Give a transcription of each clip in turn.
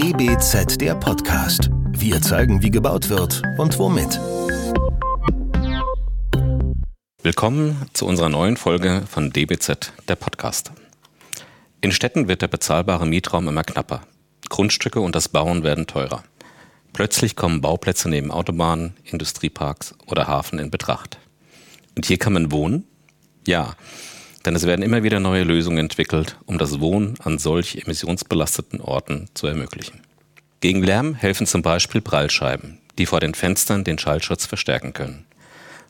DBZ der Podcast. Wir zeigen, wie gebaut wird und womit. Willkommen zu unserer neuen Folge von DBZ der Podcast. In Städten wird der bezahlbare Mietraum immer knapper. Grundstücke und das Bauen werden teurer. Plötzlich kommen Bauplätze neben Autobahnen, Industrieparks oder Hafen in Betracht. Und hier kann man wohnen? Ja, denn es werden immer wieder neue Lösungen entwickelt, um das Wohnen an solch emissionsbelasteten Orten zu ermöglichen. Gegen Lärm helfen zum Beispiel Prallscheiben, die vor den Fenstern den Schallschutz verstärken können.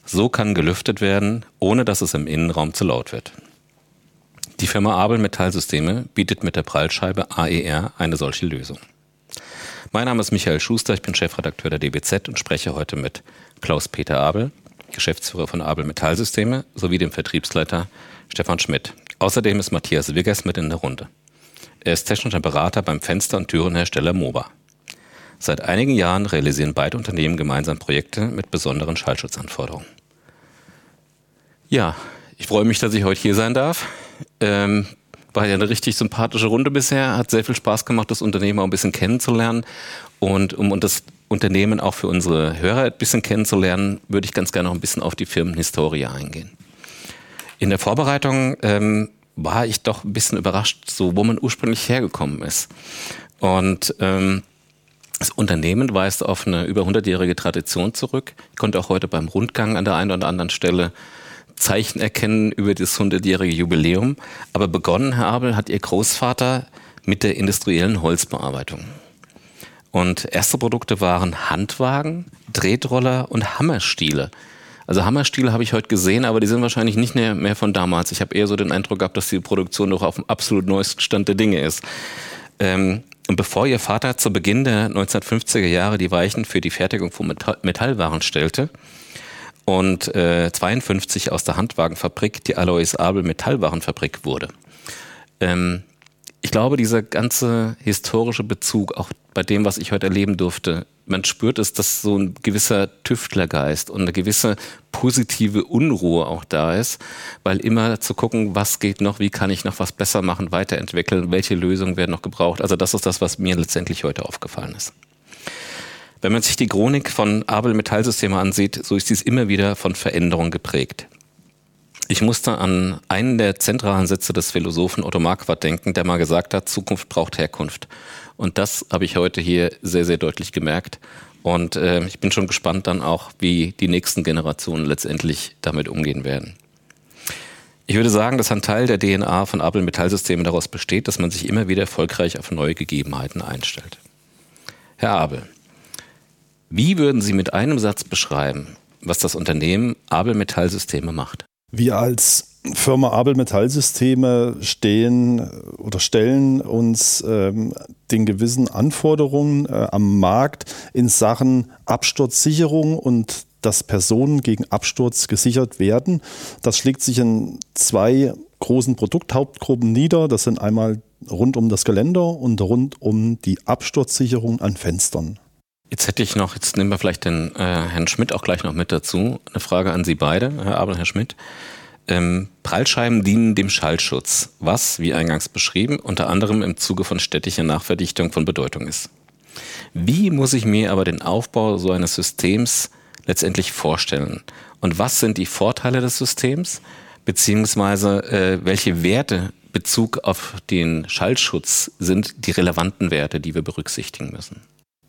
So kann gelüftet werden, ohne dass es im Innenraum zu laut wird. Die Firma Abel Metallsysteme bietet mit der Prallscheibe AER eine solche Lösung. Mein Name ist Michael Schuster, ich bin Chefredakteur der DBZ und spreche heute mit Klaus-Peter Abel, Geschäftsführer von Abel Metallsysteme, sowie dem Vertriebsleiter Stefan Schmidt. Außerdem ist Matthias Wiggers mit in der Runde. Er ist technischer Berater beim Fenster- und Türenhersteller MOBA. Seit einigen Jahren realisieren beide Unternehmen gemeinsam Projekte mit besonderen Schallschutzanforderungen. Ja, ich freue mich, dass ich heute hier sein darf. Ähm, war ja eine richtig sympathische Runde bisher, hat sehr viel Spaß gemacht, das Unternehmen auch ein bisschen kennenzulernen. Und um das Unternehmen auch für unsere Hörer ein bisschen kennenzulernen, würde ich ganz gerne noch ein bisschen auf die Firmenhistorie eingehen. In der Vorbereitung ähm, war ich doch ein bisschen überrascht, so wo man ursprünglich hergekommen ist. Und ähm, das Unternehmen weist auf eine über 100-jährige Tradition zurück. Ich konnte auch heute beim Rundgang an der einen oder anderen Stelle Zeichen erkennen über das 100-jährige Jubiläum. Aber begonnen, Herr Abel, hat Ihr Großvater mit der industriellen Holzbearbeitung. Und erste Produkte waren Handwagen, Tretroller und Hammerstiele. Also Hammerstiele habe ich heute gesehen, aber die sind wahrscheinlich nicht mehr, von damals. Ich habe eher so den Eindruck gehabt, dass die Produktion noch auf dem absolut neuesten Stand der Dinge ist. Ähm, und bevor ihr Vater zu Beginn der 1950er Jahre die Weichen für die Fertigung von Metall Metallwaren stellte und äh, 52 aus der Handwagenfabrik die Alois Abel Metallwarenfabrik wurde, ähm, ich glaube, dieser ganze historische Bezug, auch bei dem, was ich heute erleben durfte, man spürt es, dass so ein gewisser Tüftlergeist und eine gewisse positive Unruhe auch da ist, weil immer zu gucken, was geht noch, wie kann ich noch was besser machen, weiterentwickeln, welche Lösungen werden noch gebraucht. Also das ist das, was mir letztendlich heute aufgefallen ist. Wenn man sich die Chronik von Abel Metallsysteme ansieht, so ist dies immer wieder von Veränderung geprägt. Ich musste an einen der zentralen Sätze des Philosophen Otto Marquardt denken, der mal gesagt hat, Zukunft braucht Herkunft. Und das habe ich heute hier sehr, sehr deutlich gemerkt. Und äh, ich bin schon gespannt dann auch, wie die nächsten Generationen letztendlich damit umgehen werden. Ich würde sagen, dass ein Teil der DNA von Abel Metallsystemen daraus besteht, dass man sich immer wieder erfolgreich auf neue Gegebenheiten einstellt. Herr Abel, wie würden Sie mit einem Satz beschreiben, was das Unternehmen Abel Metallsysteme macht? Wir als Firma Abel Metallsysteme stehen oder stellen uns ähm, den gewissen Anforderungen äh, am Markt in Sachen Absturzsicherung und dass Personen gegen Absturz gesichert werden. Das schlägt sich in zwei großen Produkthauptgruppen nieder. Das sind einmal rund um das Geländer und rund um die Absturzsicherung an Fenstern. Jetzt hätte ich noch, jetzt nehmen wir vielleicht den äh, Herrn Schmidt auch gleich noch mit dazu. Eine Frage an Sie beide, Herr Abel, Herr Schmidt. Ähm, Prallscheiben dienen dem Schallschutz, was, wie eingangs beschrieben, unter anderem im Zuge von städtischer Nachverdichtung von Bedeutung ist. Wie muss ich mir aber den Aufbau so eines Systems letztendlich vorstellen? Und was sind die Vorteile des Systems? Beziehungsweise äh, welche Werte Bezug auf den Schallschutz sind die relevanten Werte, die wir berücksichtigen müssen?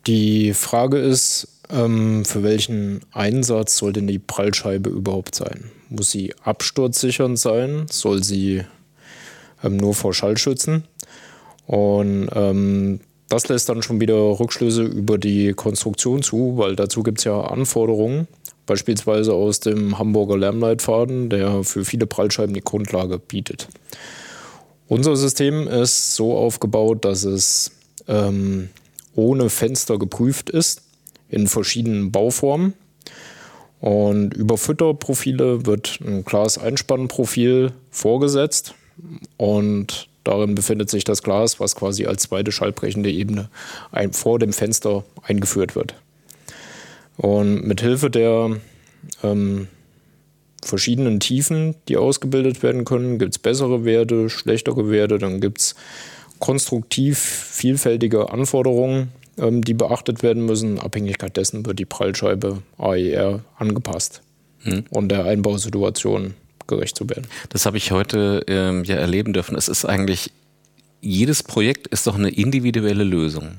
Die Frage ist, ähm, für welchen Einsatz soll denn die Prallscheibe überhaupt sein? Muss sie absturzsichernd sein? Soll sie ähm, nur vor Schall schützen? Und ähm, das lässt dann schon wieder Rückschlüsse über die Konstruktion zu, weil dazu gibt es ja Anforderungen, beispielsweise aus dem Hamburger Lärmleitfaden, der für viele Prallscheiben die Grundlage bietet. Unser System ist so aufgebaut, dass es ähm, ohne Fenster geprüft ist, in verschiedenen Bauformen. Und über Fütterprofile wird ein Glaseinspannprofil vorgesetzt und darin befindet sich das Glas, was quasi als zweite schallbrechende Ebene ein, vor dem Fenster eingeführt wird. Und mit Hilfe der ähm, verschiedenen Tiefen, die ausgebildet werden können, gibt es bessere Werte, schlechtere Werte, dann gibt es konstruktiv vielfältige Anforderungen, ähm, die beachtet werden müssen. In Abhängigkeit dessen wird die Prallscheibe AER angepasst, hm. um der Einbausituation gerecht zu werden. Das habe ich heute ähm, ja erleben dürfen. Es ist eigentlich, jedes Projekt ist doch eine individuelle Lösung.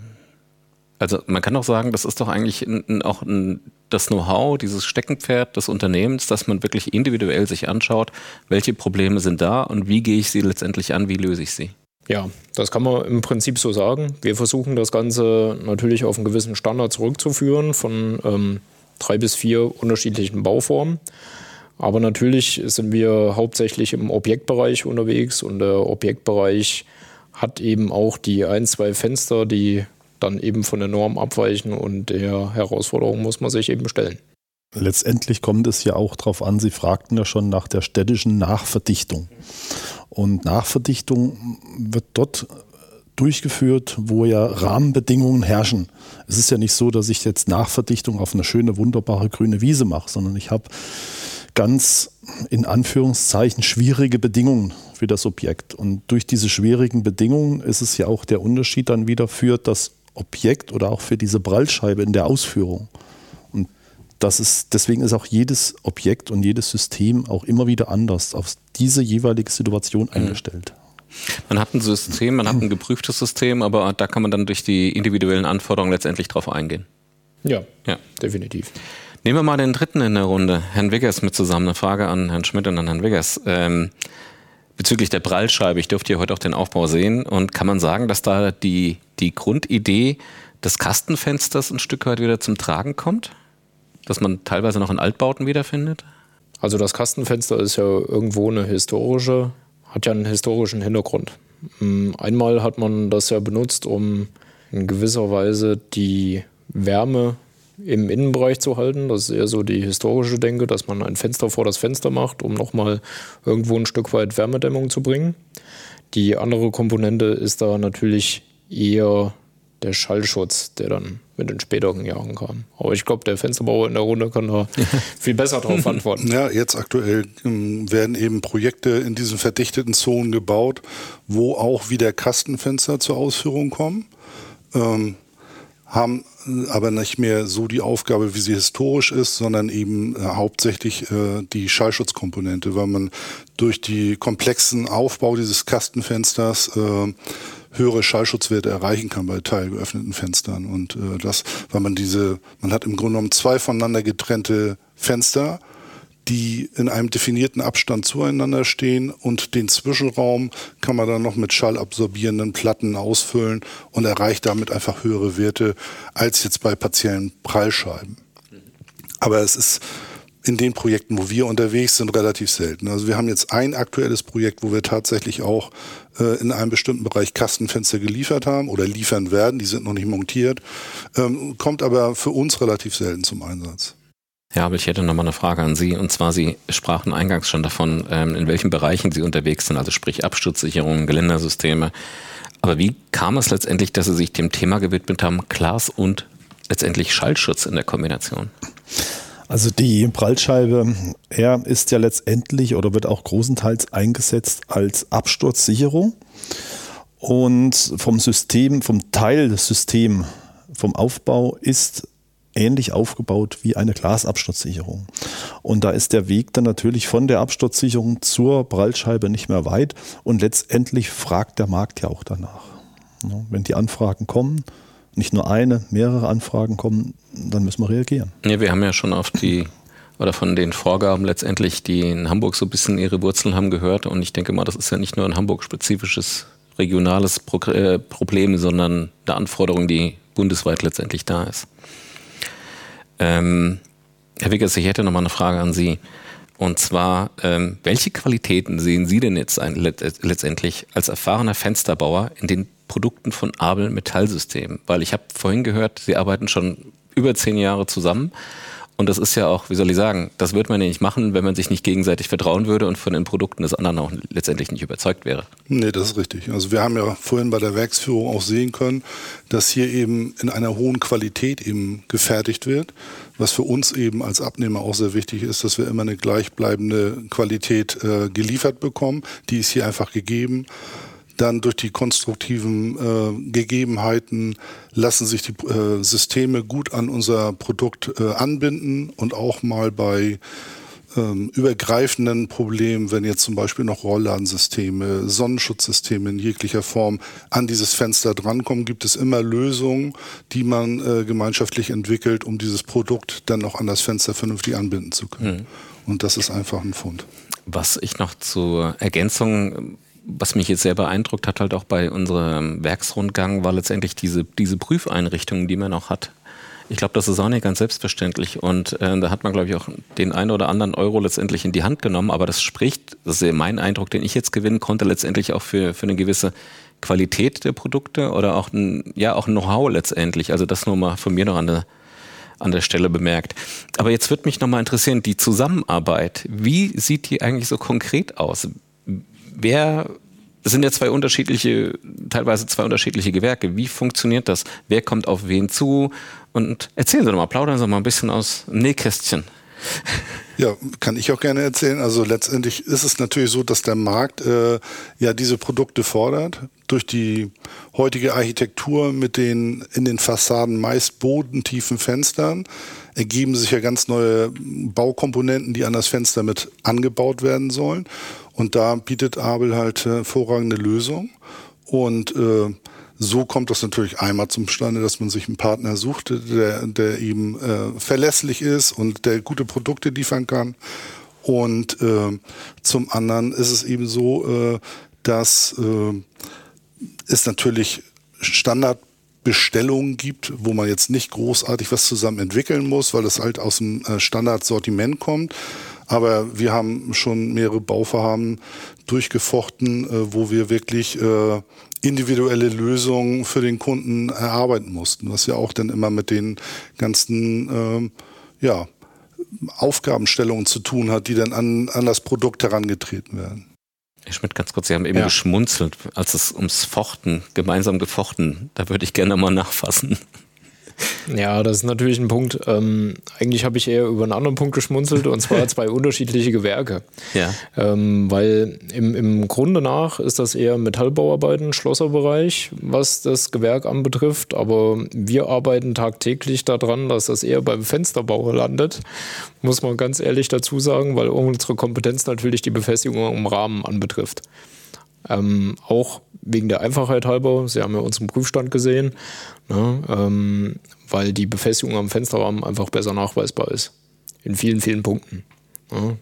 Also man kann auch sagen, das ist doch eigentlich ein, auch ein, das Know-how, dieses Steckenpferd des Unternehmens, dass man wirklich individuell sich anschaut, welche Probleme sind da und wie gehe ich sie letztendlich an, wie löse ich sie. Ja, das kann man im Prinzip so sagen. Wir versuchen das Ganze natürlich auf einen gewissen Standard zurückzuführen von ähm, drei bis vier unterschiedlichen Bauformen. Aber natürlich sind wir hauptsächlich im Objektbereich unterwegs und der Objektbereich hat eben auch die ein, zwei Fenster, die dann eben von der Norm abweichen und der Herausforderung muss man sich eben stellen. Letztendlich kommt es ja auch darauf an, Sie fragten ja schon nach der städtischen Nachverdichtung. Und Nachverdichtung wird dort durchgeführt, wo ja Rahmenbedingungen herrschen. Es ist ja nicht so, dass ich jetzt Nachverdichtung auf eine schöne, wunderbare grüne Wiese mache, sondern ich habe ganz in Anführungszeichen schwierige Bedingungen für das Objekt. Und durch diese schwierigen Bedingungen ist es ja auch der Unterschied dann wieder für das Objekt oder auch für diese Prallscheibe in der Ausführung. Das ist, deswegen ist auch jedes Objekt und jedes System auch immer wieder anders auf diese jeweilige Situation mhm. eingestellt. Man hat ein System, man hat ein geprüftes System, aber da kann man dann durch die individuellen Anforderungen letztendlich drauf eingehen. Ja, ja. definitiv. Nehmen wir mal den dritten in der Runde, Herrn Wiggers mit zusammen. Eine Frage an Herrn Schmidt und an Herrn Wiggers. Ähm, bezüglich der Prallscheibe, ich durfte hier heute auch den Aufbau sehen und kann man sagen, dass da die, die Grundidee des Kastenfensters ein Stück weit wieder zum Tragen kommt? Dass man teilweise noch in Altbauten wiederfindet? Also das Kastenfenster ist ja irgendwo eine historische, hat ja einen historischen Hintergrund. Hm, einmal hat man das ja benutzt, um in gewisser Weise die Wärme im Innenbereich zu halten. Das ist eher so die historische Denke, dass man ein Fenster vor das Fenster macht, um nochmal irgendwo ein Stück weit Wärmedämmung zu bringen. Die andere Komponente ist da natürlich eher der Schallschutz, der dann mit den späteren Jahren kam. Aber ich glaube, der Fensterbauer in der Runde kann da viel besser darauf antworten. Ja, jetzt aktuell ähm, werden eben Projekte in diesen verdichteten Zonen gebaut, wo auch wieder Kastenfenster zur Ausführung kommen. Ähm, haben aber nicht mehr so die Aufgabe, wie sie historisch ist, sondern eben äh, hauptsächlich äh, die Schallschutzkomponente, weil man durch die komplexen Aufbau dieses Kastenfensters äh, höhere Schallschutzwerte erreichen kann bei teilgeöffneten Fenstern. Und äh, das, weil man diese, man hat im Grunde genommen zwei voneinander getrennte Fenster, die in einem definierten Abstand zueinander stehen und den Zwischenraum kann man dann noch mit schallabsorbierenden Platten ausfüllen und erreicht damit einfach höhere Werte als jetzt bei partiellen Prallscheiben. Aber es ist in den Projekten, wo wir unterwegs sind, relativ selten. Also wir haben jetzt ein aktuelles Projekt, wo wir tatsächlich auch äh, in einem bestimmten Bereich Kastenfenster geliefert haben oder liefern werden. Die sind noch nicht montiert, ähm, kommt aber für uns relativ selten zum Einsatz. Ja, aber ich hätte noch mal eine Frage an Sie. Und zwar, Sie sprachen eingangs schon davon, ähm, in welchen Bereichen Sie unterwegs sind, also sprich Absturzsicherungen, Geländersysteme. Aber wie kam es letztendlich, dass Sie sich dem Thema gewidmet haben, Glas und letztendlich Schallschutz in der Kombination? Also die Prallscheibe R ist ja letztendlich oder wird auch großenteils eingesetzt als Absturzsicherung. Und vom System, vom Teil des Systems, vom Aufbau ist ähnlich aufgebaut wie eine Glasabsturzsicherung. Und da ist der Weg dann natürlich von der Absturzsicherung zur Prallscheibe nicht mehr weit und letztendlich fragt der Markt ja auch danach. Wenn die Anfragen kommen, nicht nur eine, mehrere Anfragen kommen, dann müssen wir reagieren. Ja, wir haben ja schon auf die oder von den Vorgaben letztendlich, die in Hamburg so ein bisschen ihre Wurzeln haben gehört. Und ich denke mal, das ist ja nicht nur ein Hamburg-spezifisches regionales äh, Problem, sondern eine Anforderung, die bundesweit letztendlich da ist. Ähm, Herr Wiggers, ich hätte noch mal eine Frage an Sie. Und zwar, ähm, welche Qualitäten sehen Sie denn jetzt ein, letztendlich als erfahrener Fensterbauer in den Produkten von Abel Metallsystemen? Weil ich habe vorhin gehört, Sie arbeiten schon über zehn Jahre zusammen. Und das ist ja auch, wie soll ich sagen, das würde man ja nicht machen, wenn man sich nicht gegenseitig vertrauen würde und von den Produkten des anderen auch letztendlich nicht überzeugt wäre. Nee, das ist richtig. Also wir haben ja vorhin bei der Werksführung auch sehen können, dass hier eben in einer hohen Qualität eben gefertigt wird. Was für uns eben als Abnehmer auch sehr wichtig ist, dass wir immer eine gleichbleibende Qualität äh, geliefert bekommen. Die ist hier einfach gegeben. Dann durch die konstruktiven äh, Gegebenheiten lassen sich die äh, Systeme gut an unser Produkt äh, anbinden und auch mal bei ähm, übergreifenden Problemen, wenn jetzt zum Beispiel noch Rollladsysteme, Sonnenschutzsysteme in jeglicher Form an dieses Fenster drankommen, gibt es immer Lösungen, die man äh, gemeinschaftlich entwickelt, um dieses Produkt dann noch an das Fenster vernünftig anbinden zu können. Mhm. Und das ist einfach ein Fund. Was ich noch zur Ergänzung was mich jetzt sehr beeindruckt hat, halt auch bei unserem Werksrundgang, war letztendlich diese, diese Prüfeinrichtungen, die man auch hat. Ich glaube, das ist auch nicht ganz selbstverständlich. Und äh, da hat man, glaube ich, auch den einen oder anderen Euro letztendlich in die Hand genommen. Aber das spricht, das ist mein Eindruck, den ich jetzt gewinnen konnte, letztendlich auch für, für eine gewisse Qualität der Produkte oder auch ein, ja, auch Know-how letztendlich. Also das nur mal von mir noch an der, an der Stelle bemerkt. Aber jetzt würde mich nochmal interessieren, die Zusammenarbeit, wie sieht die eigentlich so konkret aus? Wer es sind ja zwei unterschiedliche, teilweise zwei unterschiedliche Gewerke. Wie funktioniert das? Wer kommt auf wen zu? Und erzählen Sie doch mal, plaudern Sie doch mal ein bisschen aus Nähkästchen. Ja, kann ich auch gerne erzählen. Also letztendlich ist es natürlich so, dass der Markt äh, ja diese Produkte fordert. Durch die heutige Architektur mit den in den Fassaden meist bodentiefen Fenstern ergeben sich ja ganz neue Baukomponenten, die an das Fenster mit angebaut werden sollen. Und da bietet Abel halt äh, hervorragende Lösungen. Und äh, so kommt das natürlich einmal zum Stande, dass man sich einen Partner sucht, der, der eben äh, verlässlich ist und der gute Produkte liefern kann. Und äh, zum anderen ist es eben so, äh, dass äh, es natürlich Standardbestellungen gibt, wo man jetzt nicht großartig was zusammen entwickeln muss, weil es halt aus dem äh, Standardsortiment kommt. Aber wir haben schon mehrere Bauvorhaben durchgefochten, äh, wo wir wirklich äh, individuelle Lösungen für den Kunden erarbeiten mussten, was ja auch dann immer mit den ganzen ähm, ja, Aufgabenstellungen zu tun hat, die dann an, an das Produkt herangetreten werden. Herr Schmidt, ganz kurz, Sie haben eben ja. geschmunzelt, als es ums Fochten, gemeinsam gefochten, da würde ich gerne mal nachfassen. Ja, das ist natürlich ein Punkt. Ähm, eigentlich habe ich eher über einen anderen Punkt geschmunzelt und zwar zwei unterschiedliche Gewerke. Ja. Ähm, weil im, im Grunde nach ist das eher Metallbauarbeiten, Schlosserbereich, was das Gewerk anbetrifft. Aber wir arbeiten tagtäglich daran, dass das eher beim Fensterbauer landet. Muss man ganz ehrlich dazu sagen, weil unsere Kompetenz natürlich die Befestigung im Rahmen anbetrifft. Ähm, auch wegen der Einfachheit halber, Sie haben ja unseren Prüfstand gesehen, ne, ähm, weil die Befestigung am Fensterrahmen einfach besser nachweisbar ist. In vielen, vielen Punkten. Ne.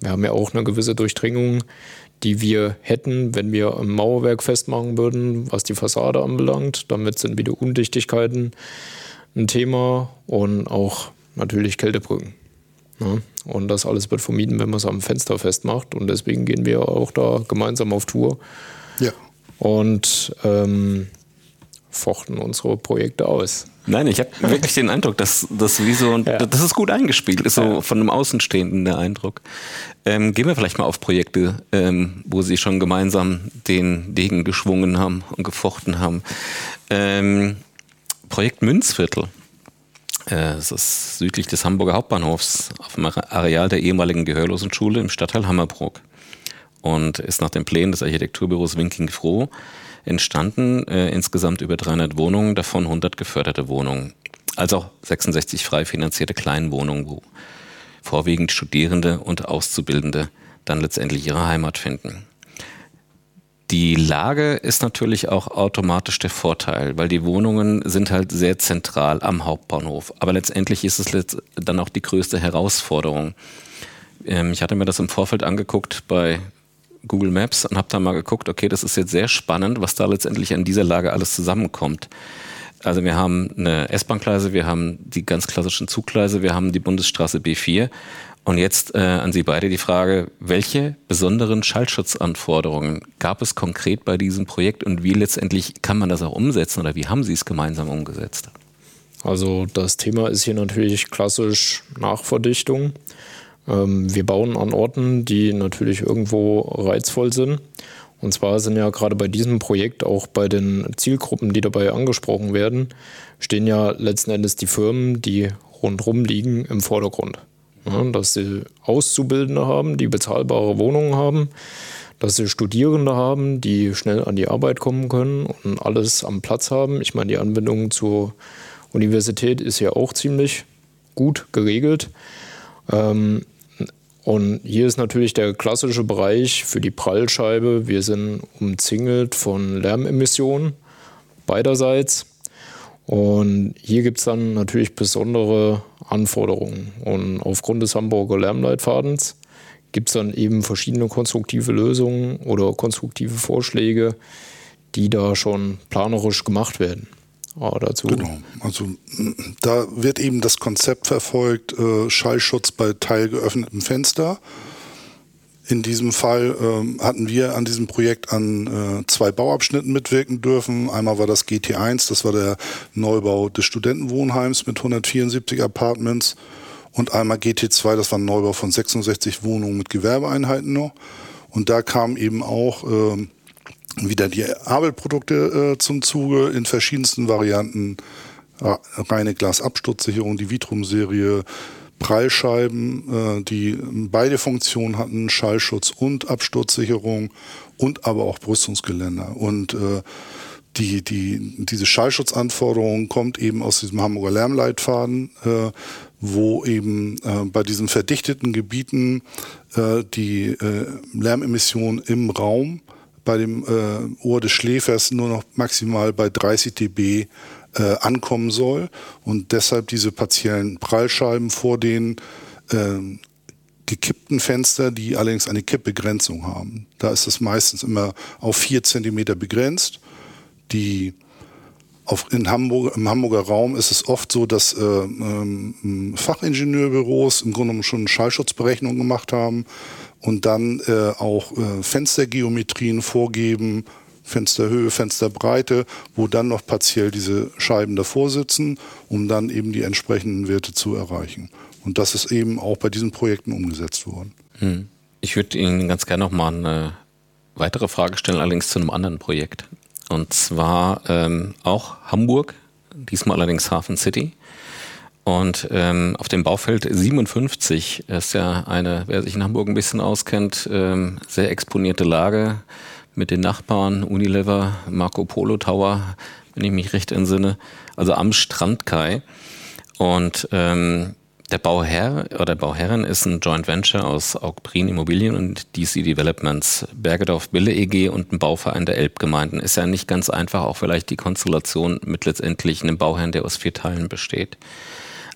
Wir haben ja auch eine gewisse Durchdringung, die wir hätten, wenn wir ein Mauerwerk festmachen würden, was die Fassade anbelangt. Damit sind wieder Undichtigkeiten ein Thema und auch natürlich Kältebrücken. Ne? Und das alles wird vermieden, wenn man es am Fenster festmacht. Und deswegen gehen wir auch da gemeinsam auf Tour. Ja. Und ähm, fochten unsere Projekte aus. Nein, ich habe wirklich den Eindruck, dass das wie so, ja. das ist gut eingespielt, ist so ja. von einem Außenstehenden der Eindruck. Ähm, gehen wir vielleicht mal auf Projekte, ähm, wo Sie schon gemeinsam den Degen geschwungen haben und gefochten haben. Ähm, Projekt Münzviertel. Äh, es ist südlich des Hamburger Hauptbahnhofs auf dem Areal der ehemaligen Gehörlosenschule im Stadtteil Hammerbrook und ist nach den Plänen des Architekturbüros Winking Froh entstanden. Äh, insgesamt über 300 Wohnungen, davon 100 geförderte Wohnungen. Also 66 frei finanzierte Kleinwohnungen, wo vorwiegend Studierende und Auszubildende dann letztendlich ihre Heimat finden. Die Lage ist natürlich auch automatisch der Vorteil, weil die Wohnungen sind halt sehr zentral am Hauptbahnhof. Aber letztendlich ist es dann auch die größte Herausforderung. Ähm, ich hatte mir das im Vorfeld angeguckt bei Google Maps und habe da mal geguckt, okay, das ist jetzt sehr spannend, was da letztendlich an dieser Lage alles zusammenkommt. Also wir haben eine S-Bahn-Gleise, wir haben die ganz klassischen Zuggleise, wir haben die Bundesstraße B4 und jetzt äh, an Sie beide die Frage, welche besonderen Schallschutzanforderungen gab es konkret bei diesem Projekt und wie letztendlich kann man das auch umsetzen oder wie haben Sie es gemeinsam umgesetzt? Also das Thema ist hier natürlich klassisch Nachverdichtung. Ähm, wir bauen an Orten, die natürlich irgendwo reizvoll sind. Und zwar sind ja gerade bei diesem Projekt auch bei den Zielgruppen, die dabei angesprochen werden, stehen ja letzten Endes die Firmen, die rundherum liegen, im Vordergrund. Ja, dass sie Auszubildende haben, die bezahlbare Wohnungen haben, dass sie Studierende haben, die schnell an die Arbeit kommen können und alles am Platz haben. Ich meine, die Anbindung zur Universität ist ja auch ziemlich gut geregelt. Ähm, und hier ist natürlich der klassische Bereich für die Prallscheibe. Wir sind umzingelt von Lärmemissionen beiderseits. Und hier gibt es dann natürlich besondere Anforderungen. Und aufgrund des Hamburger Lärmleitfadens gibt es dann eben verschiedene konstruktive Lösungen oder konstruktive Vorschläge, die da schon planerisch gemacht werden. Dazu. Genau, also da wird eben das Konzept verfolgt, äh, Schallschutz bei teilgeöffnetem Fenster. In diesem Fall ähm, hatten wir an diesem Projekt an äh, zwei Bauabschnitten mitwirken dürfen. Einmal war das GT1, das war der Neubau des Studentenwohnheims mit 174 Apartments. Und einmal GT2, das war ein Neubau von 66 Wohnungen mit Gewerbeeinheiten noch. Und da kam eben auch äh, wieder die Abel-Produkte äh, zum Zuge in verschiedensten Varianten. Reine Glasabsturzsicherung, die Vitrum-Serie, Prallscheiben, äh, die beide Funktionen hatten, Schallschutz und Absturzsicherung und aber auch Brüstungsgeländer. Und äh, die, die, diese Schallschutzanforderung kommt eben aus diesem Hamburger Lärmleitfaden, äh, wo eben äh, bei diesen verdichteten Gebieten äh, die äh, Lärmemission im Raum bei dem äh, Ohr des Schläfers nur noch maximal bei 30 dB äh, ankommen soll und deshalb diese partiellen Prallscheiben vor den äh, gekippten Fenster, die allerdings eine Kippbegrenzung haben. Da ist es meistens immer auf vier Zentimeter begrenzt. Die auf, in Hamburg, Im Hamburger Raum ist es oft so, dass äh, ähm, Fachingenieurbüros im Grunde genommen schon Schallschutzberechnungen gemacht haben und dann äh, auch äh, Fenstergeometrien vorgeben, Fensterhöhe, Fensterbreite, wo dann noch partiell diese Scheiben davor sitzen, um dann eben die entsprechenden Werte zu erreichen. Und das ist eben auch bei diesen Projekten umgesetzt worden. Hm. Ich würde Ihnen ganz gerne noch mal eine weitere Frage stellen, allerdings zu einem anderen Projekt. Und zwar ähm, auch Hamburg, diesmal allerdings Hafen City. Und ähm, auf dem Baufeld 57 ist ja eine, wer sich in Hamburg ein bisschen auskennt, ähm, sehr exponierte Lage mit den Nachbarn Unilever, Marco Polo Tower, wenn ich mich recht entsinne, also am Strandkai. Und ähm, der Bauherr oder Bauherrin ist ein Joint Venture aus Augprin Immobilien und DC Developments, Bergedorf Bille EG und ein Bauverein der Elbgemeinden. Ist ja nicht ganz einfach, auch vielleicht die Konstellation mit letztendlich einem Bauherrn, der aus vier Teilen besteht.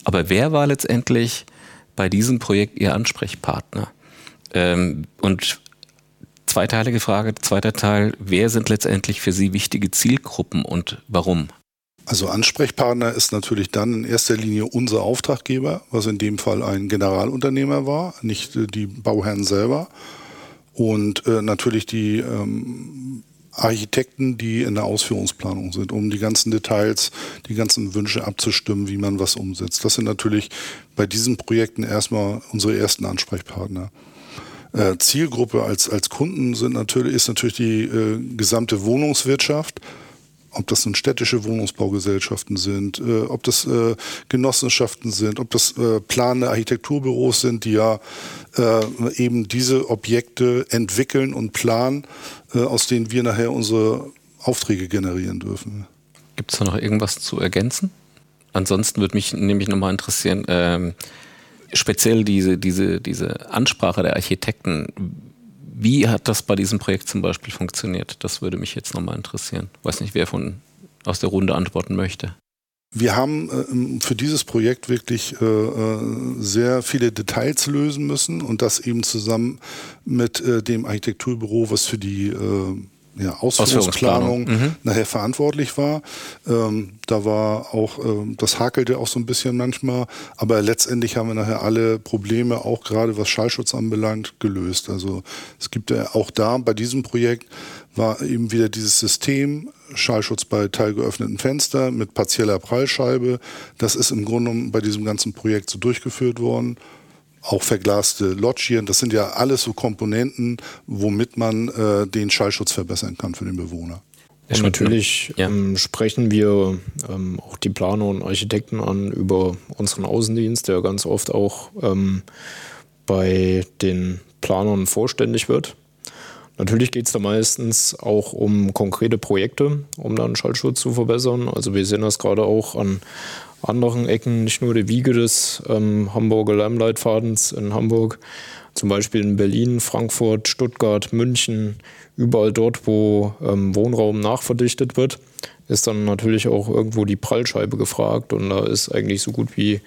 Aber wer war letztendlich bei diesem Projekt Ihr Ansprechpartner? Ähm, und zweiteilige Frage, zweiter Teil, wer sind letztendlich für Sie wichtige Zielgruppen und warum? Also Ansprechpartner ist natürlich dann in erster Linie unser Auftraggeber, was in dem Fall ein Generalunternehmer war, nicht äh, die Bauherren selber. Und äh, natürlich die ähm, Architekten, die in der Ausführungsplanung sind, um die ganzen Details, die ganzen Wünsche abzustimmen, wie man was umsetzt. Das sind natürlich bei diesen Projekten erstmal unsere ersten Ansprechpartner. Äh, Zielgruppe als, als Kunden sind natürlich, ist natürlich die äh, gesamte Wohnungswirtschaft ob das nun städtische Wohnungsbaugesellschaften sind, äh, ob das äh, Genossenschaften sind, ob das äh, planende Architekturbüros sind, die ja äh, eben diese Objekte entwickeln und planen, äh, aus denen wir nachher unsere Aufträge generieren dürfen. Gibt es da noch irgendwas zu ergänzen? Ansonsten würde mich nämlich nochmal interessieren, ähm, speziell diese, diese, diese Ansprache der Architekten wie hat das bei diesem Projekt zum Beispiel funktioniert? Das würde mich jetzt nochmal interessieren. Ich weiß nicht, wer von aus der Runde antworten möchte. Wir haben äh, für dieses Projekt wirklich äh, äh, sehr viele Details lösen müssen und das eben zusammen mit dem Architekturbüro, was für die ja, Ausführungsplanung, mhm. nachher verantwortlich war. Ähm, da war auch, ähm, das hakelte auch so ein bisschen manchmal, aber letztendlich haben wir nachher alle Probleme, auch gerade was Schallschutz anbelangt, gelöst. Also es gibt ja auch da bei diesem Projekt war eben wieder dieses System, Schallschutz bei teilgeöffneten Fenster mit partieller Prallscheibe. Das ist im Grunde bei diesem ganzen Projekt so durchgeführt worden auch verglaste Loggien. Das sind ja alles so Komponenten, womit man äh, den Schallschutz verbessern kann für den Bewohner. Und natürlich ja. ähm, sprechen wir ähm, auch die Planer und Architekten an über unseren Außendienst, der ganz oft auch ähm, bei den Planern vorständig wird. Natürlich geht es da meistens auch um konkrete Projekte, um dann Schallschutz zu verbessern. Also wir sehen das gerade auch an anderen Ecken, nicht nur die Wiege des ähm, Hamburger Lärmleitfadens in Hamburg, zum Beispiel in Berlin, Frankfurt, Stuttgart, München, überall dort, wo ähm, Wohnraum nachverdichtet wird, ist dann natürlich auch irgendwo die Prallscheibe gefragt. Und da ist eigentlich so gut wie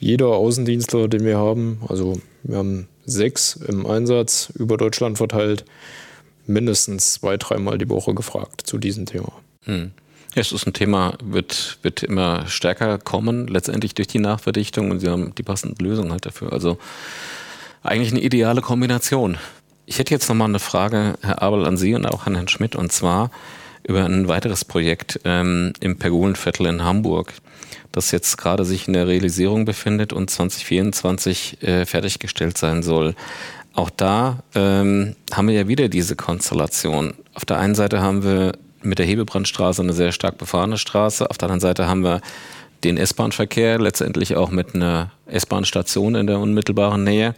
jeder Außendienstler, den wir haben, also wir haben sechs im Einsatz über Deutschland verteilt, mindestens zwei, dreimal die Woche gefragt zu diesem Thema. Hm. Es ist ein Thema, wird, wird immer stärker kommen, letztendlich durch die Nachverdichtung und sie haben die passende Lösung halt dafür. Also eigentlich eine ideale Kombination. Ich hätte jetzt nochmal eine Frage, Herr Abel, an Sie und auch an Herrn Schmidt, und zwar über ein weiteres Projekt ähm, im Pergolenviertel in Hamburg, das jetzt gerade sich in der Realisierung befindet und 2024 äh, fertiggestellt sein soll. Auch da ähm, haben wir ja wieder diese Konstellation. Auf der einen Seite haben wir mit der Hebebrandstraße eine sehr stark befahrene Straße. Auf der anderen Seite haben wir den S-Bahn-Verkehr, letztendlich auch mit einer S-Bahn-Station in der unmittelbaren Nähe.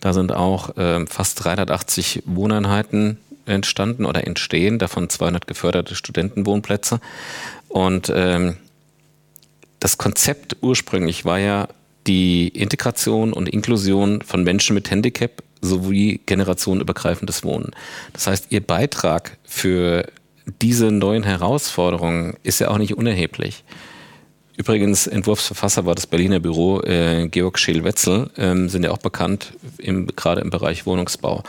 Da sind auch äh, fast 380 Wohneinheiten entstanden oder entstehen, davon 200 geförderte Studentenwohnplätze. Und ähm, das Konzept ursprünglich war ja die Integration und Inklusion von Menschen mit Handicap sowie generationenübergreifendes Wohnen. Das heißt, Ihr Beitrag für diese neuen Herausforderungen ist ja auch nicht unerheblich. Übrigens, Entwurfsverfasser war das Berliner Büro äh, Georg Scheel-Wetzel, ähm, sind ja auch bekannt, im, gerade im Bereich Wohnungsbau.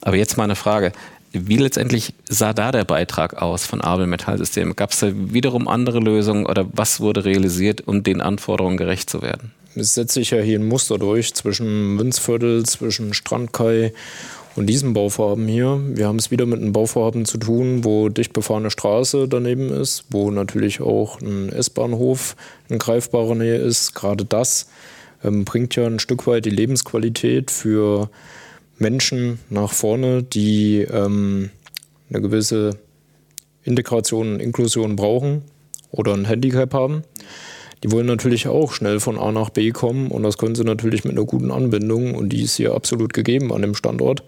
Aber jetzt mal eine Frage. Wie letztendlich sah da der Beitrag aus von Abel Metallsystem? Gab es da wiederum andere Lösungen oder was wurde realisiert, um den Anforderungen gerecht zu werden? Es setzt sich ja hier ein Muster durch zwischen Münzviertel, zwischen Strandkai und diesem Bauvorhaben hier, wir haben es wieder mit einem Bauvorhaben zu tun, wo dicht befahrene Straße daneben ist, wo natürlich auch ein S-Bahnhof in greifbarer Nähe ist. Gerade das ähm, bringt ja ein Stück weit die Lebensqualität für Menschen nach vorne, die ähm, eine gewisse Integration und Inklusion brauchen oder ein Handicap haben. Die wollen natürlich auch schnell von A nach B kommen und das können sie natürlich mit einer guten Anbindung und die ist hier absolut gegeben an dem Standort.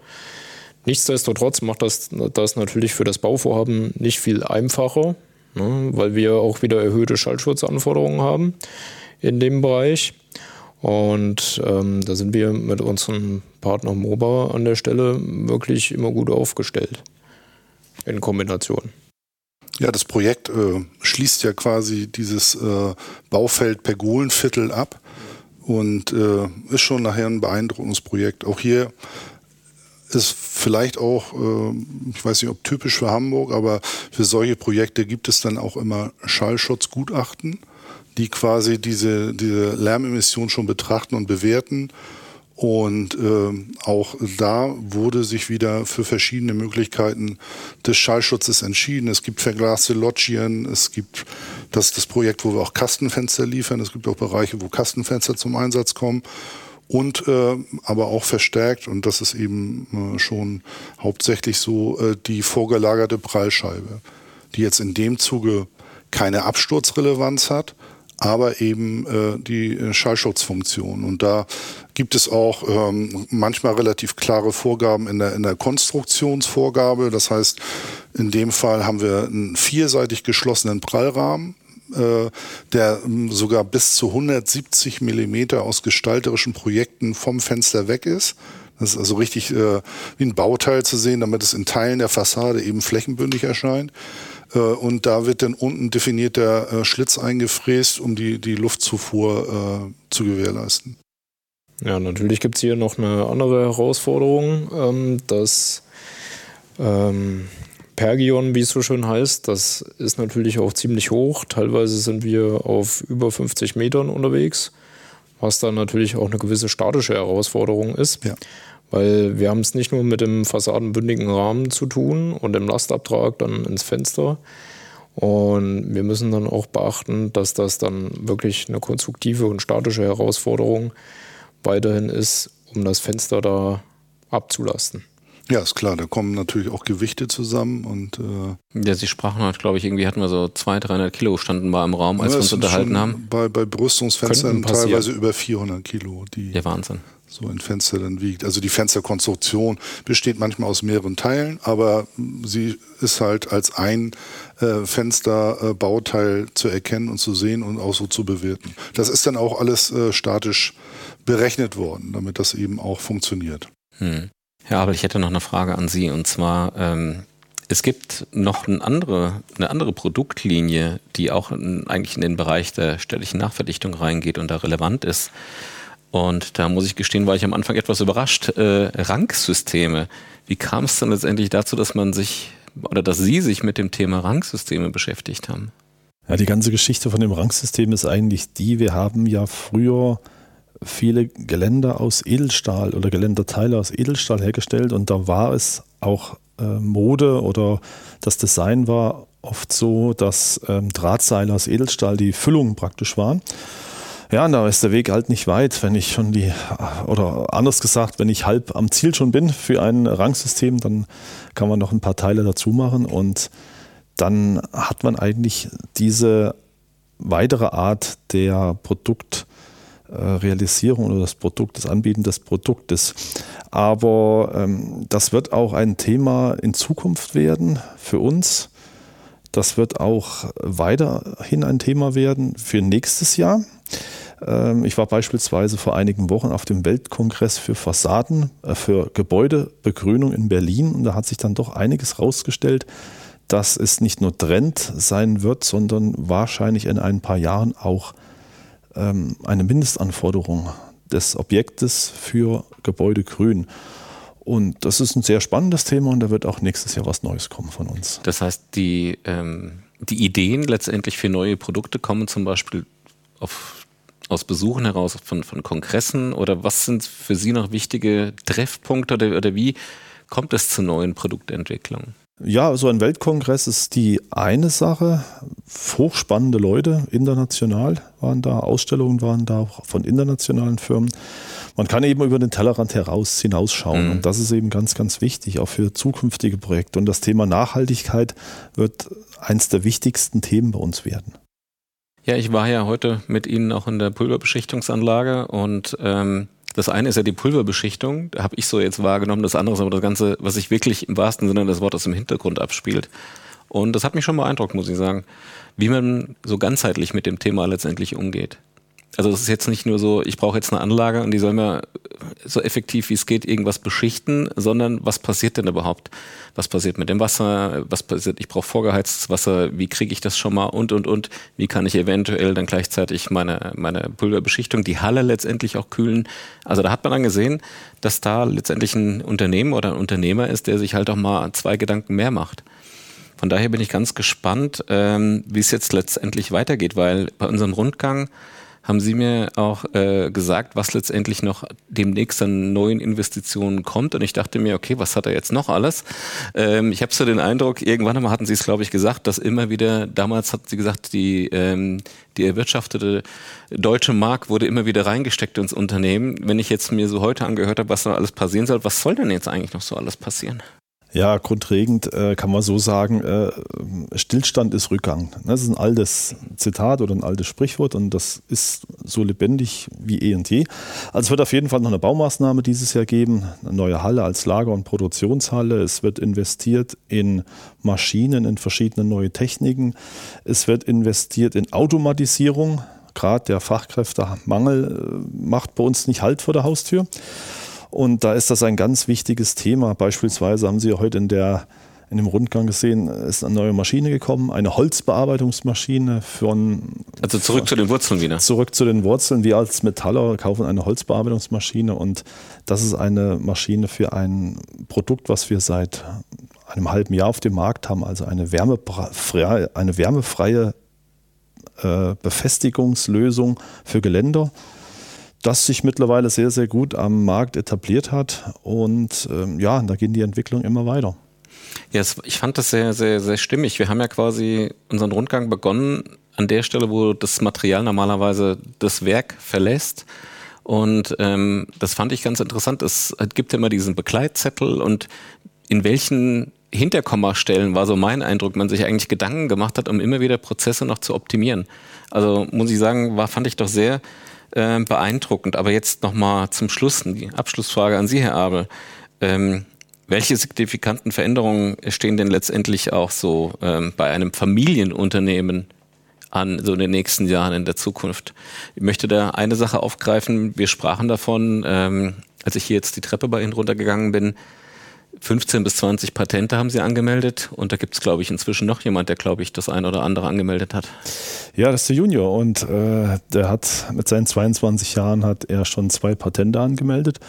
Nichtsdestotrotz macht das, das natürlich für das Bauvorhaben nicht viel einfacher, ne, weil wir auch wieder erhöhte Schallschutzanforderungen haben in dem Bereich. Und ähm, da sind wir mit unserem Partner MOBA an der Stelle wirklich immer gut aufgestellt in Kombination. Ja, das Projekt äh, schließt ja quasi dieses äh, Baufeld Pergolenviertel ab und äh, ist schon nachher ein beeindruckendes Projekt. Auch hier ist vielleicht auch, äh, ich weiß nicht, ob typisch für Hamburg, aber für solche Projekte gibt es dann auch immer Schallschutzgutachten, die quasi diese, diese Lärmemission schon betrachten und bewerten und äh, auch da wurde sich wieder für verschiedene Möglichkeiten des Schallschutzes entschieden. Es gibt verglaste Loggien, es gibt das, das Projekt, wo wir auch Kastenfenster liefern. Es gibt auch Bereiche, wo Kastenfenster zum Einsatz kommen. Und äh, aber auch verstärkt, und das ist eben äh, schon hauptsächlich so, äh, die vorgelagerte Prallscheibe, die jetzt in dem Zuge keine Absturzrelevanz hat, aber eben äh, die äh, Schallschutzfunktion. Und da gibt es auch ähm, manchmal relativ klare Vorgaben in der, in der Konstruktionsvorgabe. Das heißt, in dem Fall haben wir einen vierseitig geschlossenen Prallrahmen, äh, der ähm, sogar bis zu 170 Millimeter aus gestalterischen Projekten vom Fenster weg ist. Das ist also richtig äh, wie ein Bauteil zu sehen, damit es in Teilen der Fassade eben flächenbündig erscheint. Äh, und da wird dann unten definierter äh, Schlitz eingefräst, um die, die Luftzufuhr äh, zu gewährleisten. Ja, natürlich gibt es hier noch eine andere Herausforderung, ähm, das ähm, Pergion, wie es so schön heißt, das ist natürlich auch ziemlich hoch. Teilweise sind wir auf über 50 Metern unterwegs, was dann natürlich auch eine gewisse statische Herausforderung ist. Ja. Weil wir haben es nicht nur mit dem fassadenbündigen Rahmen zu tun und dem Lastabtrag dann ins Fenster. Und wir müssen dann auch beachten, dass das dann wirklich eine konstruktive und statische Herausforderung weiterhin ist, um das Fenster da abzulasten. Ja, ist klar, da kommen natürlich auch Gewichte zusammen und äh ja, Sie sprachen halt, glaube ich, irgendwie hatten wir so 200, 300 Kilo standen mal im Raum, als ja, wir uns unterhalten haben. Bei, bei Brüstungsfenstern teilweise über 400 Kilo. Die ja, Wahnsinn. So ein Fenster dann wiegt. Also die Fensterkonstruktion besteht manchmal aus mehreren Teilen, aber sie ist halt als ein äh, Fensterbauteil äh, zu erkennen und zu sehen und auch so zu bewerten. Das ist dann auch alles äh, statisch berechnet worden, damit das eben auch funktioniert. Hm. Ja, aber ich hätte noch eine Frage an Sie und zwar ähm, es gibt noch eine andere, eine andere Produktlinie, die auch in, eigentlich in den Bereich der städtlichen Nachverdichtung reingeht und da relevant ist. Und da muss ich gestehen, war ich am Anfang etwas überrascht. Äh, Ranksysteme. Wie kam es dann letztendlich dazu, dass man sich oder dass Sie sich mit dem Thema Ranksysteme beschäftigt haben? Ja, die ganze Geschichte von dem Ranksystem ist eigentlich die, wir haben ja früher viele Geländer aus Edelstahl oder Geländerteile aus Edelstahl hergestellt und da war es auch äh, Mode oder das Design war oft so, dass ähm, Drahtseile aus Edelstahl die Füllung praktisch waren. Ja, da ist der Weg halt nicht weit, wenn ich schon die, oder anders gesagt, wenn ich halb am Ziel schon bin für ein Rangsystem, dann kann man noch ein paar Teile dazu machen und dann hat man eigentlich diese weitere Art der Produkt- äh, Realisierung oder das Produkt, das Anbieten des Produktes. Aber ähm, das wird auch ein Thema in Zukunft werden für uns. Das wird auch weiterhin ein Thema werden für nächstes Jahr. Ähm, ich war beispielsweise vor einigen Wochen auf dem Weltkongress für Fassaden, äh, für Gebäudebegrünung in Berlin und da hat sich dann doch einiges rausgestellt, dass es nicht nur Trend sein wird, sondern wahrscheinlich in ein paar Jahren auch ähm, eine Mindestanforderung des Objektes für Gebäude grün. Und das ist ein sehr spannendes Thema und da wird auch nächstes Jahr was Neues kommen von uns. Das heißt, die, ähm, die Ideen letztendlich für neue Produkte kommen zum Beispiel auf, aus Besuchen heraus von, von Kongressen oder was sind für Sie noch wichtige Treffpunkte oder, oder wie kommt es zu neuen Produktentwicklungen? Ja, so ein Weltkongress ist die eine Sache. Hochspannende Leute, international waren da, Ausstellungen waren da von internationalen Firmen. Man kann eben über den Tellerrand heraus hinausschauen mhm. und das ist eben ganz, ganz wichtig, auch für zukünftige Projekte. Und das Thema Nachhaltigkeit wird eins der wichtigsten Themen bei uns werden. Ja, ich war ja heute mit Ihnen auch in der Pulverbeschichtungsanlage und ähm, das eine ist ja die Pulverbeschichtung, da habe ich so jetzt wahrgenommen. Das andere ist aber das Ganze, was sich wirklich im wahrsten Sinne des Wortes im Hintergrund abspielt. Und das hat mich schon beeindruckt, muss ich sagen, wie man so ganzheitlich mit dem Thema letztendlich umgeht. Also es ist jetzt nicht nur so, ich brauche jetzt eine Anlage und die soll mir so effektiv wie es geht irgendwas beschichten, sondern was passiert denn überhaupt? Was passiert mit dem Wasser? Was passiert? Ich brauche vorgeheiztes Wasser. Wie kriege ich das schon mal? Und und und. Wie kann ich eventuell dann gleichzeitig meine meine Pulverbeschichtung, die Halle letztendlich auch kühlen? Also da hat man dann gesehen, dass da letztendlich ein Unternehmen oder ein Unternehmer ist, der sich halt auch mal zwei Gedanken mehr macht. Von daher bin ich ganz gespannt, ähm, wie es jetzt letztendlich weitergeht, weil bei unserem Rundgang haben Sie mir auch äh, gesagt, was letztendlich noch demnächst an neuen Investitionen kommt. Und ich dachte mir, okay, was hat er jetzt noch alles? Ähm, ich habe so den Eindruck, irgendwann einmal hatten Sie es, glaube ich, gesagt, dass immer wieder, damals hat sie gesagt, die, ähm, die erwirtschaftete deutsche Mark wurde immer wieder reingesteckt ins Unternehmen. Wenn ich jetzt mir so heute angehört habe, was da alles passieren soll, was soll denn jetzt eigentlich noch so alles passieren? Ja, grundlegend äh, kann man so sagen, äh, Stillstand ist Rückgang. Das ist ein altes Zitat oder ein altes Sprichwort und das ist so lebendig wie eh und je. Also es wird auf jeden Fall noch eine Baumaßnahme dieses Jahr geben, eine neue Halle als Lager- und Produktionshalle. Es wird investiert in Maschinen, in verschiedene neue Techniken. Es wird investiert in Automatisierung. Gerade der Fachkräftemangel äh, macht bei uns nicht Halt vor der Haustür. Und da ist das ein ganz wichtiges Thema. Beispielsweise haben Sie heute in der in dem Rundgang gesehen, ist eine neue Maschine gekommen, eine Holzbearbeitungsmaschine von. Also zurück von, zu den Wurzeln wieder. Zurück zu den Wurzeln. Wir als Metaller kaufen eine Holzbearbeitungsmaschine und das ist eine Maschine für ein Produkt, was wir seit einem halben Jahr auf dem Markt haben, also eine wärmefreie, eine wärmefreie äh, Befestigungslösung für Geländer das sich mittlerweile sehr, sehr gut am Markt etabliert hat. Und ähm, ja, da gehen die Entwicklungen immer weiter. Ja, ich fand das sehr, sehr, sehr stimmig. Wir haben ja quasi unseren Rundgang begonnen an der Stelle, wo das Material normalerweise das Werk verlässt. Und ähm, das fand ich ganz interessant. Es gibt ja immer diesen Begleitzettel und in welchen Hinterkommastellen war so mein Eindruck, man sich eigentlich Gedanken gemacht hat, um immer wieder Prozesse noch zu optimieren. Also muss ich sagen, war, fand ich doch sehr äh, beeindruckend. Aber jetzt nochmal zum Schluss, die Abschlussfrage an Sie, Herr Abel. Ähm, welche signifikanten Veränderungen stehen denn letztendlich auch so ähm, bei einem Familienunternehmen an, so in den nächsten Jahren in der Zukunft? Ich möchte da eine Sache aufgreifen. Wir sprachen davon, ähm, als ich hier jetzt die Treppe bei Ihnen runtergegangen bin, 15 bis 20 Patente haben sie angemeldet. Und da gibt es, glaube ich, inzwischen noch jemand, der, glaube ich, das ein oder andere angemeldet hat. Ja, das ist der Junior. Und äh, der hat mit seinen 22 Jahren hat er schon zwei Patente angemeldet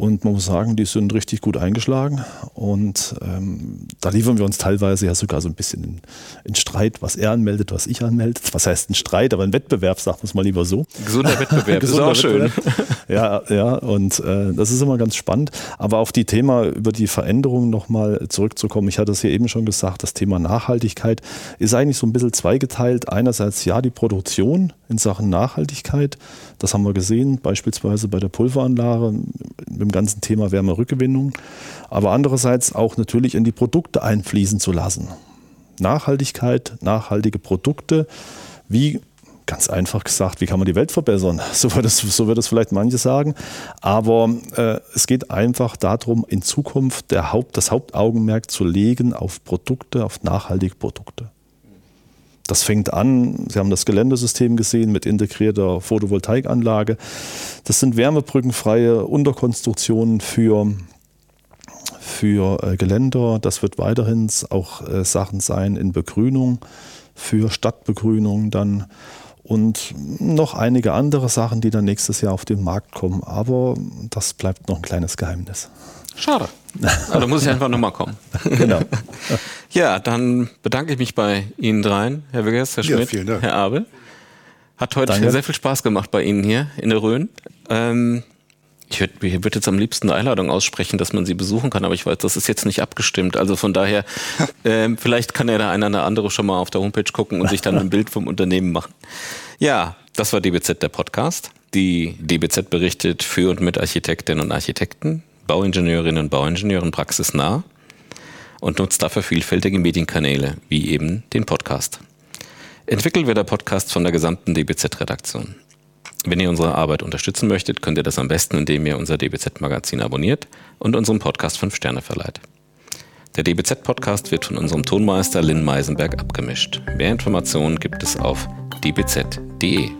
und man muss sagen, die sind richtig gut eingeschlagen. Und ähm, da liefern wir uns teilweise ja sogar so ein bisschen in, in, Streit, was er anmeldet, was ich anmelde. Was heißt ein Streit, aber ein Wettbewerb, sagt man es mal lieber so. Gesunder Wettbewerb, Gesunder ist auch schön. ja, ja, und äh, das ist immer ganz spannend. Aber auf die Thema, über die Veränderungen nochmal zurückzukommen. Ich hatte es hier eben schon gesagt, das Thema Nachhaltigkeit ist eigentlich so ein bisschen zweigeteilt. Einerseits ja die Produktion in Sachen Nachhaltigkeit. Das haben wir gesehen, beispielsweise bei der Pulveranlage mit dem ganzen Thema Wärmerückgewinnung. Aber andererseits auch natürlich in die Produkte einfließen zu lassen. Nachhaltigkeit, nachhaltige Produkte. Wie ganz einfach gesagt, wie kann man die Welt verbessern? So wird es, so vielleicht manche sagen. Aber äh, es geht einfach darum, in Zukunft Haupt, das Hauptaugenmerk zu legen auf Produkte, auf nachhaltige Produkte. Das fängt an, Sie haben das Geländesystem gesehen mit integrierter Photovoltaikanlage. Das sind wärmebrückenfreie Unterkonstruktionen für, für äh, Geländer. Das wird weiterhin auch äh, Sachen sein in Begrünung, für Stadtbegrünung dann und noch einige andere Sachen, die dann nächstes Jahr auf den Markt kommen. Aber das bleibt noch ein kleines Geheimnis. Schade. Also muss ich einfach nochmal kommen. Genau. ja, dann bedanke ich mich bei Ihnen dreien, Herr Wiggers, Herr Schmidt, ja, Herr Abel. Hat heute Danke. sehr viel Spaß gemacht bei Ihnen hier in der Rhön. Ähm, ich würde würd jetzt am liebsten eine Einladung aussprechen, dass man sie besuchen kann, aber ich weiß, das ist jetzt nicht abgestimmt. Also von daher, ähm, vielleicht kann ja da einer oder andere schon mal auf der Homepage gucken und sich dann ein Bild vom Unternehmen machen. Ja, das war DBZ der Podcast. Die DBZ berichtet für und mit Architektinnen und Architekten Bauingenieurinnen und Bauingenieuren praxisnah und nutzt dafür vielfältige Medienkanäle, wie eben den Podcast. Entwickelt wird der Podcast von der gesamten DBZ-Redaktion. Wenn ihr unsere Arbeit unterstützen möchtet, könnt ihr das am besten, indem ihr unser DBZ-Magazin abonniert und unserem Podcast 5 Sterne verleiht. Der DBZ-Podcast wird von unserem Tonmeister Lynn Meisenberg abgemischt. Mehr Informationen gibt es auf dbz.de.